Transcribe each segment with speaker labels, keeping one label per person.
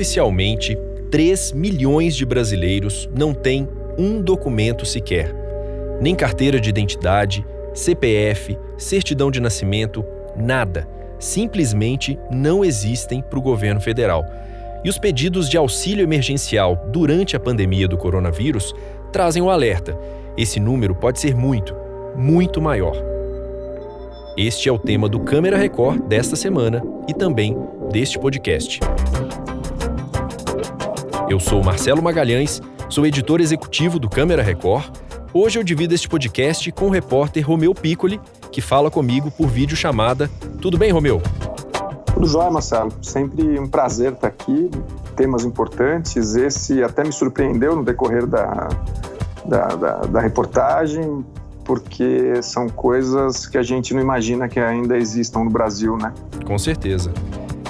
Speaker 1: oficialmente, 3 milhões de brasileiros não têm um documento sequer. Nem carteira de identidade, CPF, certidão de nascimento, nada. Simplesmente não existem para o governo federal. E os pedidos de auxílio emergencial durante a pandemia do coronavírus trazem o um alerta. Esse número pode ser muito, muito maior. Este é o tema do Câmera Record desta semana e também deste podcast. Eu sou Marcelo Magalhães, sou editor executivo do Câmera Record. Hoje eu divido este podcast com o repórter Romeu Piccoli, que fala comigo por vídeo chamada. Tudo bem, Romeu?
Speaker 2: Tudo jóia, Marcelo. Sempre um prazer estar aqui. Temas importantes. Esse até me surpreendeu no decorrer da, da, da, da reportagem, porque são coisas que a gente não imagina que ainda existam no Brasil, né?
Speaker 1: Com certeza.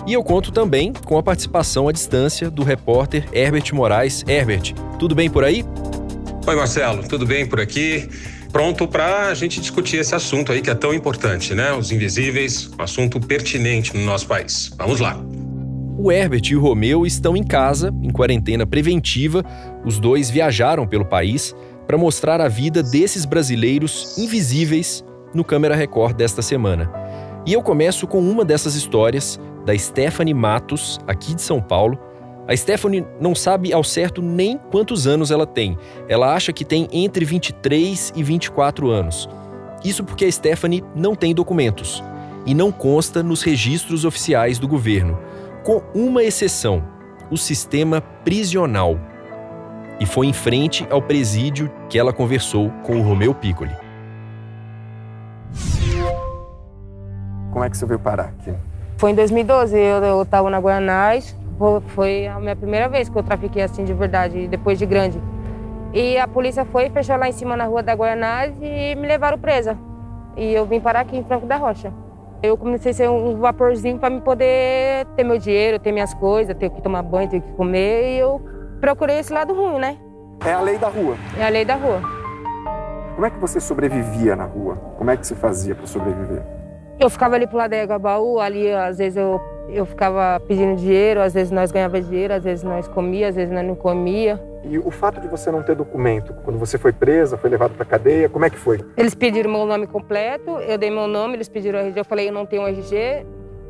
Speaker 1: E eu conto também com a participação à distância do repórter Herbert Moraes. Herbert, tudo bem por aí?
Speaker 3: Oi, Marcelo, tudo bem por aqui? Pronto para a gente discutir esse assunto aí que é tão importante, né? Os invisíveis, um assunto pertinente no nosso país. Vamos lá.
Speaker 1: O Herbert e o Romeu estão em casa, em quarentena preventiva. Os dois viajaram pelo país para mostrar a vida desses brasileiros invisíveis no Câmera Record desta semana. E eu começo com uma dessas histórias, da Stephanie Matos, aqui de São Paulo. A Stephanie não sabe ao certo nem quantos anos ela tem. Ela acha que tem entre 23 e 24 anos. Isso porque a Stephanie não tem documentos e não consta nos registros oficiais do governo, com uma exceção: o sistema prisional e foi em frente ao presídio que ela conversou com o Romeu Piccoli.
Speaker 2: Como é que você veio parar aqui?
Speaker 4: Foi em 2012, eu estava na Guanás, foi a minha primeira vez que eu trafiquei assim de verdade, depois de grande. E a polícia foi, fechou lá em cima na rua da Guanás e me levaram presa. E eu vim parar aqui em Franco da Rocha. Eu comecei a ser um vaporzinho para me poder ter meu dinheiro, ter minhas coisas, ter que tomar banho, ter que comer. E eu procurei esse lado ruim, né?
Speaker 2: É a lei da rua.
Speaker 4: É a lei da rua.
Speaker 2: Como é que você sobrevivia na rua? Como é que você fazia para sobreviver?
Speaker 4: Eu ficava ali pro lado da baú, ali às vezes eu, eu ficava pedindo dinheiro, às vezes nós ganhávamos dinheiro, às vezes nós comia, às vezes nós não comia.
Speaker 2: E o fato de você não ter documento, quando você foi presa, foi levado para cadeia, como é que foi?
Speaker 4: Eles pediram meu nome completo, eu dei meu nome, eles pediram o RG, eu falei eu não tenho RG,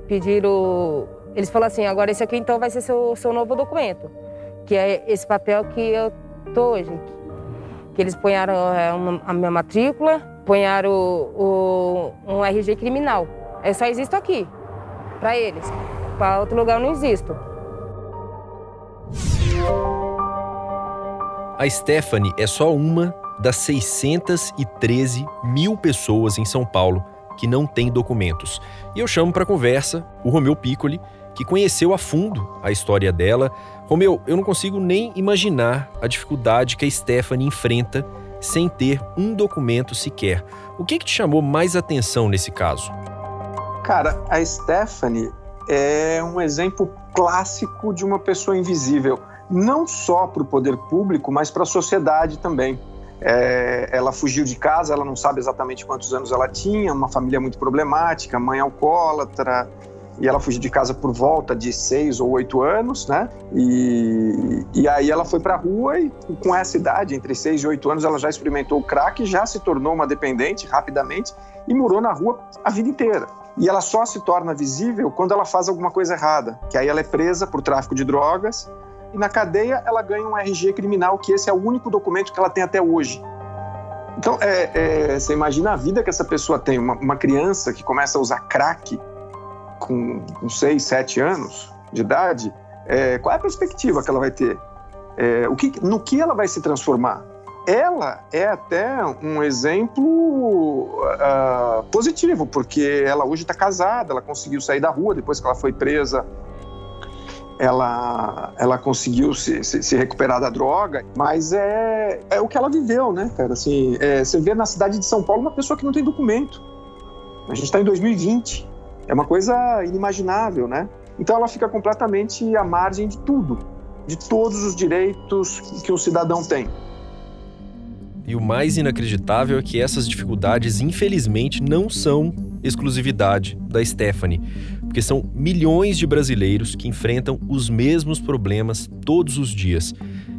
Speaker 4: pediram, eles falaram assim, agora esse aqui então vai ser seu, seu novo documento que é esse papel que eu tô hoje. Que eles ponharam é, a minha matrícula, ponharam o, o, um RG criminal. Eu só existo aqui, para eles. Para outro lugar eu não existo.
Speaker 1: A Stephanie é só uma das 613 mil pessoas em São Paulo que não têm documentos. E eu chamo para conversa o Romeu Piccoli, que conheceu a fundo a história dela. Romeu, eu não consigo nem imaginar a dificuldade que a Stephanie enfrenta sem ter um documento sequer. O que, que te chamou mais atenção nesse caso?
Speaker 2: Cara, a Stephanie é um exemplo clássico de uma pessoa invisível, não só para o poder público, mas para a sociedade também. É, ela fugiu de casa, ela não sabe exatamente quantos anos ela tinha, uma família muito problemática, mãe alcoólatra, e ela fugiu de casa por volta de seis ou oito anos, né? E, e aí ela foi para rua e com essa idade, entre seis e oito anos, ela já experimentou o crack, já se tornou uma dependente rapidamente e morou na rua a vida inteira. E ela só se torna visível quando ela faz alguma coisa errada, que aí ela é presa por tráfico de drogas e na cadeia ela ganha um RG criminal, que esse é o único documento que ela tem até hoje. Então, é, é, você imagina a vida que essa pessoa tem. Uma, uma criança que começa a usar crack com, com 6, 7 anos de idade, é, qual é a perspectiva que ela vai ter? É, o que, no que ela vai se transformar? Ela é até um exemplo uh, positivo, porque ela hoje está casada, ela conseguiu sair da rua depois que ela foi presa, ela, ela conseguiu se, se, se, recuperar da droga, mas é, é o que ela viveu, né, cara? Assim, é, você vê na cidade de São Paulo uma pessoa que não tem documento. A gente está em 2020. É uma coisa inimaginável, né? Então ela fica completamente à margem de tudo, de todos os direitos que um cidadão tem.
Speaker 1: E o mais inacreditável é que essas dificuldades, infelizmente, não são exclusividade da Stephanie. porque são milhões de brasileiros que enfrentam os mesmos problemas todos os dias.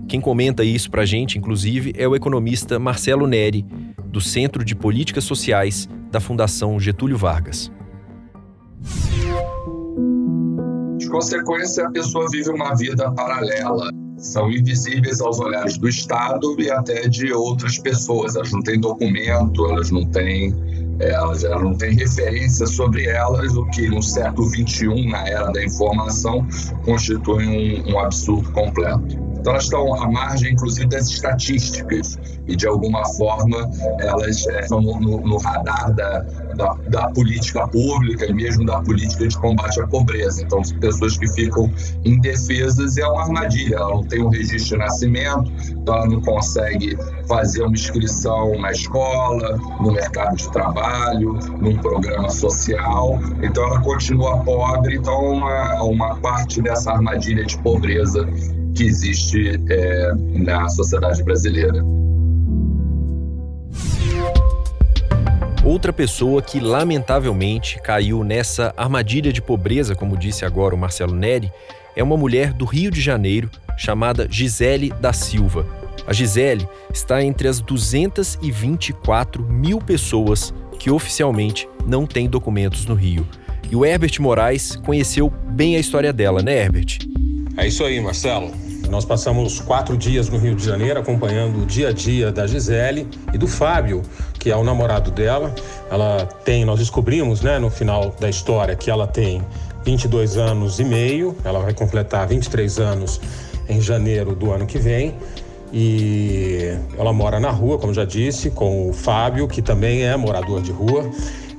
Speaker 1: Quem comenta isso pra gente, inclusive, é o economista Marcelo Neri, do Centro de Políticas Sociais da Fundação Getúlio Vargas.
Speaker 5: Consequência, a pessoa vive uma vida paralela são invisíveis aos olhares do Estado e até de outras pessoas. Elas não têm documento, elas não têm, é, elas, elas não têm referência sobre elas, o que no século XXI, na era da informação, constitui um, um absurdo completo. Então, elas estão à margem, inclusive, das estatísticas e, de alguma forma, elas é, estão no, no radar da, da, da, política pública e mesmo da política de combate à pobreza. Então, pessoas que ficam indefesas é uma armadilha. Ela não tem um registro de nascimento, então ela não consegue fazer uma inscrição na escola, no mercado de trabalho, num programa social. Então, ela continua pobre. Então, uma, uma parte dessa armadilha de pobreza que existe é, na sociedade brasileira.
Speaker 1: Outra pessoa que lamentavelmente caiu nessa armadilha de pobreza, como disse agora o Marcelo Neri, é uma mulher do Rio de Janeiro chamada Gisele da Silva. A Gisele está entre as 224 mil pessoas que oficialmente não têm documentos no Rio. E o Herbert Moraes conheceu bem a história dela, né, Herbert?
Speaker 3: É isso aí, Marcelo. Nós passamos quatro dias no Rio de Janeiro acompanhando o dia a dia da Gisele e do Fábio, que é o namorado dela. Ela tem, nós descobrimos, né, no final da história, que ela tem 22 anos e meio, ela vai completar 23 anos em janeiro do ano que vem. E ela mora na rua, como já disse, com o Fábio, que também é morador de rua.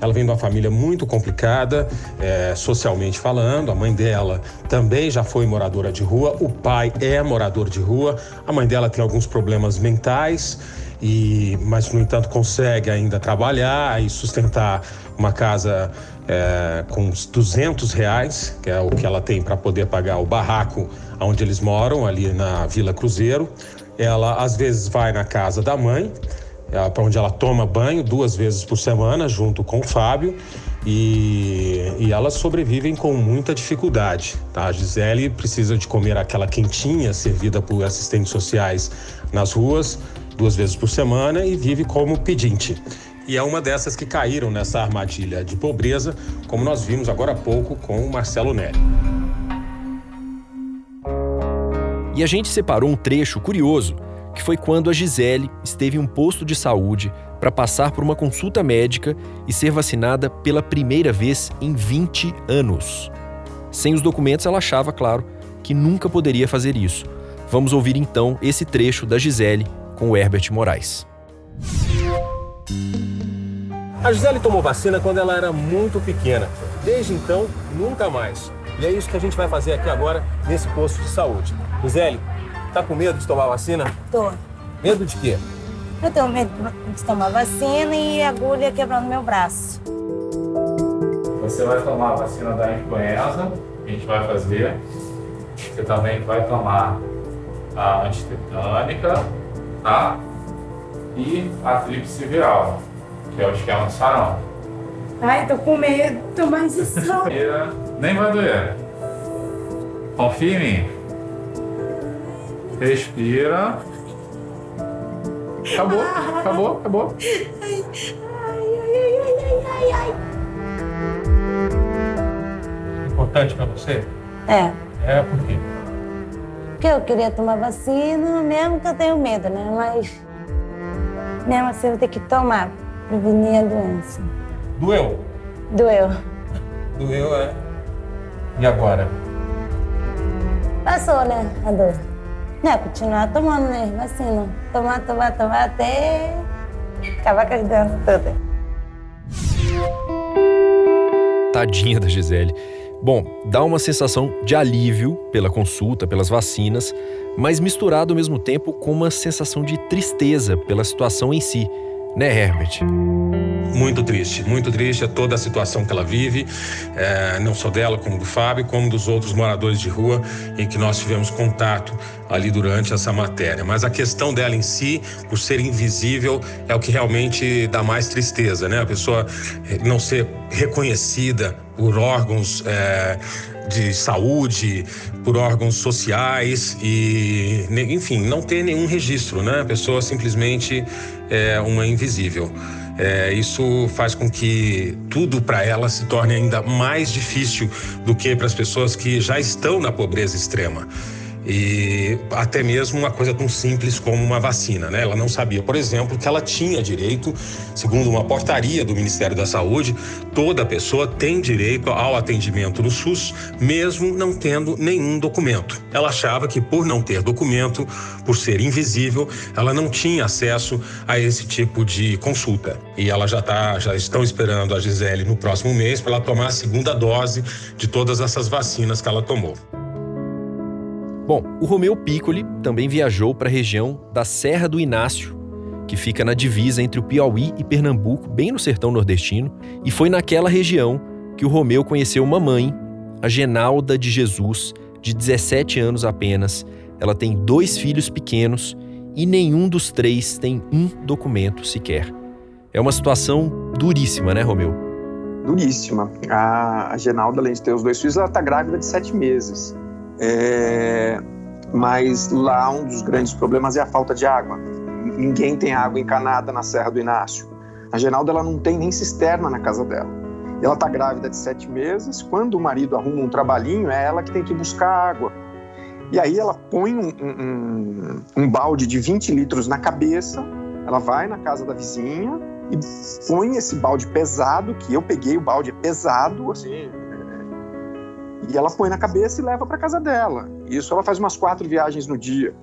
Speaker 3: Ela vem de uma família muito complicada, é, socialmente falando. A mãe dela também já foi moradora de rua, o pai é morador de rua. A mãe dela tem alguns problemas mentais. E, mas no entanto consegue ainda trabalhar e sustentar uma casa é, com uns 200 reais, que é o que ela tem para poder pagar o barraco onde eles moram, ali na Vila Cruzeiro. Ela às vezes vai na casa da mãe, para onde ela toma banho duas vezes por semana, junto com o Fábio. E, e elas sobrevivem com muita dificuldade. Tá? A Gisele precisa de comer aquela quentinha servida por assistentes sociais nas ruas duas vezes por semana e vive como pedinte. E é uma dessas que caíram nessa armadilha de pobreza, como nós vimos agora há pouco com o Marcelo Neri.
Speaker 1: E a gente separou um trecho curioso que foi quando a Gisele esteve em um posto de saúde para passar por uma consulta médica e ser vacinada pela primeira vez em 20 anos. Sem os documentos, ela achava, claro, que nunca poderia fazer isso. Vamos ouvir então esse trecho da Gisele com o Herbert Moraes.
Speaker 6: A Gisele tomou vacina quando ela era muito pequena. Desde então, nunca mais. E é isso que a gente vai fazer aqui agora nesse posto de saúde. Gisele, Tá com medo de tomar vacina?
Speaker 7: Tô.
Speaker 6: Medo de quê?
Speaker 7: Eu tenho medo de tomar vacina e agulha quebrando meu braço.
Speaker 8: Você vai tomar a vacina da influenza, a gente vai fazer. Você também vai tomar a antitetânica, tá? E a tríplice viral, que é o esquema do sarampo.
Speaker 7: Ai, tô com medo de tomar injeção.
Speaker 8: Nem vai doer. Confia em mim. Respira. Acabou, acabou, acabou. Ai, ai, ai, ai, ai, Importante pra você?
Speaker 7: É.
Speaker 8: É, por quê?
Speaker 7: Porque eu queria tomar vacina, mesmo que eu tenho medo, né? Mas mesmo assim eu tenho que tomar, prevenir a doença.
Speaker 8: Doeu?
Speaker 7: Doeu.
Speaker 8: Doeu, é. E agora?
Speaker 7: Passou, né, a dor. É, continuar tomando, né? Vacina. Tomar, tomar, tomar até acabar com as doenças todas.
Speaker 1: Tadinha da Gisele. Bom, dá uma sensação de alívio pela consulta, pelas vacinas, mas misturado ao mesmo tempo com uma sensação de tristeza pela situação em si, né, Herbert?
Speaker 3: Muito triste, muito triste é toda a situação que ela vive, é, não só dela, como do Fábio, como dos outros moradores de rua em que nós tivemos contato ali durante essa matéria. Mas a questão dela em si, por ser invisível, é o que realmente dá mais tristeza, né? A pessoa não ser reconhecida por órgãos é, de saúde, por órgãos sociais e, enfim, não ter nenhum registro, né? A pessoa simplesmente é uma invisível. É, isso faz com que tudo para ela se torne ainda mais difícil do que para as pessoas que já estão na pobreza extrema e até mesmo uma coisa tão simples como uma vacina, né? Ela não sabia, por exemplo, que ela tinha direito, segundo uma portaria do Ministério da Saúde, toda pessoa tem direito ao atendimento no SUS, mesmo não tendo nenhum documento. Ela achava que por não ter documento, por ser invisível, ela não tinha acesso a esse tipo de consulta. E ela já tá, já estão esperando a Gisele no próximo mês para ela tomar a segunda dose de todas essas vacinas que ela tomou.
Speaker 1: Bom, o Romeu Piccoli também viajou para a região da Serra do Inácio, que fica na divisa entre o Piauí e Pernambuco, bem no sertão nordestino, e foi naquela região que o Romeu conheceu uma mãe, a Genalda de Jesus, de 17 anos apenas. Ela tem dois filhos pequenos e nenhum dos três tem um documento sequer. É uma situação duríssima, né, Romeu?
Speaker 2: Duríssima. A, Genalda, além de ter os dois filhos, ela está grávida de sete meses. É, mas lá um dos grandes problemas é a falta de água. Ninguém tem água encanada na Serra do Inácio. A Genalda ela não tem nem cisterna na casa dela. Ela está grávida de sete meses. Quando o marido arruma um trabalhinho, é ela que tem que buscar água. E aí ela põe um, um, um balde de 20 litros na cabeça, ela vai na casa da vizinha e põe esse balde pesado, que eu peguei, o balde é pesado, assim, e ela põe na cabeça e leva para casa dela. Isso ela faz umas quatro viagens no dia.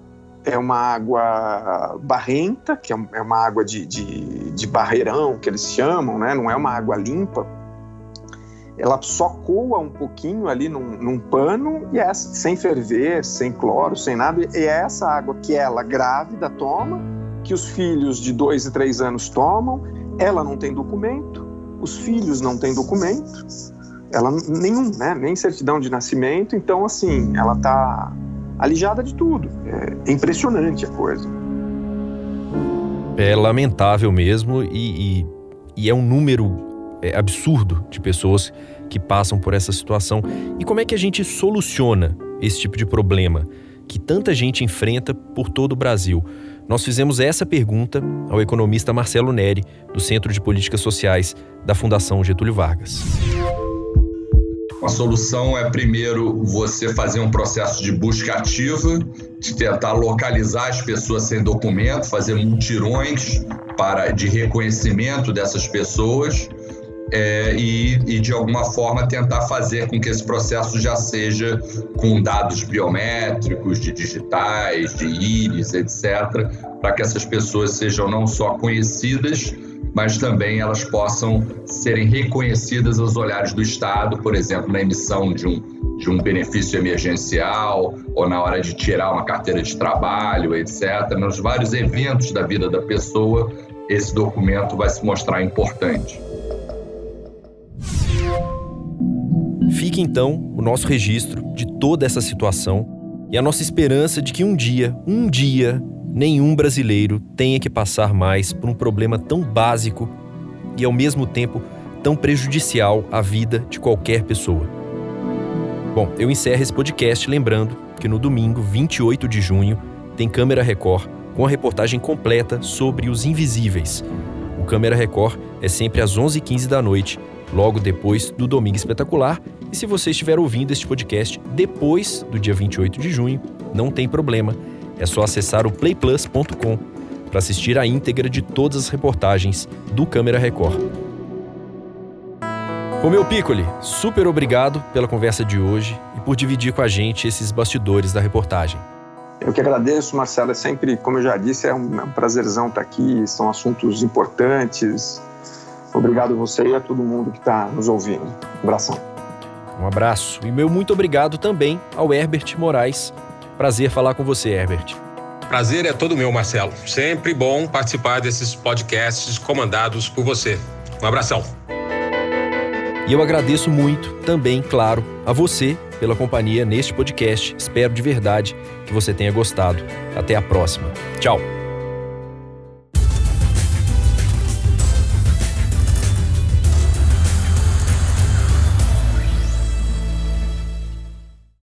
Speaker 2: É uma água barrenta, que é, é uma água de, de, de barreirão, que eles chamam, né? não é uma água limpa. Ela só coa um pouquinho ali num, num pano e é sem ferver, sem cloro, sem nada. E é essa água que ela, grávida, toma, que os filhos de dois e três anos tomam. Ela não tem documento, os filhos não têm documento ela nenhum, né, nem certidão de nascimento, então assim, ela tá alijada de tudo. É impressionante a coisa.
Speaker 1: É lamentável mesmo e, e, e é um número é, absurdo de pessoas que passam por essa situação. E como é que a gente soluciona esse tipo de problema que tanta gente enfrenta por todo o Brasil? Nós fizemos essa pergunta ao economista Marcelo Neri, do Centro de Políticas Sociais da Fundação Getúlio Vargas.
Speaker 5: A solução é, primeiro, você fazer um processo de busca ativa, de tentar localizar as pessoas sem documento, fazer mutirões para, de reconhecimento dessas pessoas é, e, e, de alguma forma, tentar fazer com que esse processo já seja com dados biométricos, de digitais, de íris, etc., para que essas pessoas sejam não só conhecidas, mas também elas possam serem reconhecidas aos olhares do Estado, por exemplo, na emissão de um, de um benefício emergencial ou na hora de tirar uma carteira de trabalho, etc. Nos vários eventos da vida da pessoa, esse documento vai se mostrar importante.
Speaker 1: Fique então o nosso registro de toda essa situação e a nossa esperança de que um dia, um dia, nenhum brasileiro tenha que passar mais por um problema tão básico e, ao mesmo tempo, tão prejudicial à vida de qualquer pessoa. Bom, eu encerro esse podcast lembrando que no domingo, 28 de junho, tem Câmera Record com a reportagem completa sobre os invisíveis. O Câmera Record é sempre às 11h15 da noite, logo depois do Domingo Espetacular. E se você estiver ouvindo este podcast depois do dia 28 de junho, não tem problema é só acessar o playplus.com para assistir a íntegra de todas as reportagens do Câmera Record. Romeu Piccoli, super obrigado pela conversa de hoje e por dividir com a gente esses bastidores da reportagem.
Speaker 2: Eu que agradeço, Marcelo. É sempre, como eu já disse, é um, é um prazerzão estar aqui. São assuntos importantes. Obrigado a você e a todo mundo que está nos ouvindo. Um abração.
Speaker 1: Um abraço. E meu muito obrigado também ao Herbert Moraes, Prazer falar com você, Herbert.
Speaker 3: Prazer é todo meu, Marcelo. Sempre bom participar desses podcasts comandados por você. Um abração.
Speaker 1: E eu agradeço muito também, claro, a você pela companhia neste podcast. Espero de verdade que você tenha gostado. Até a próxima. Tchau.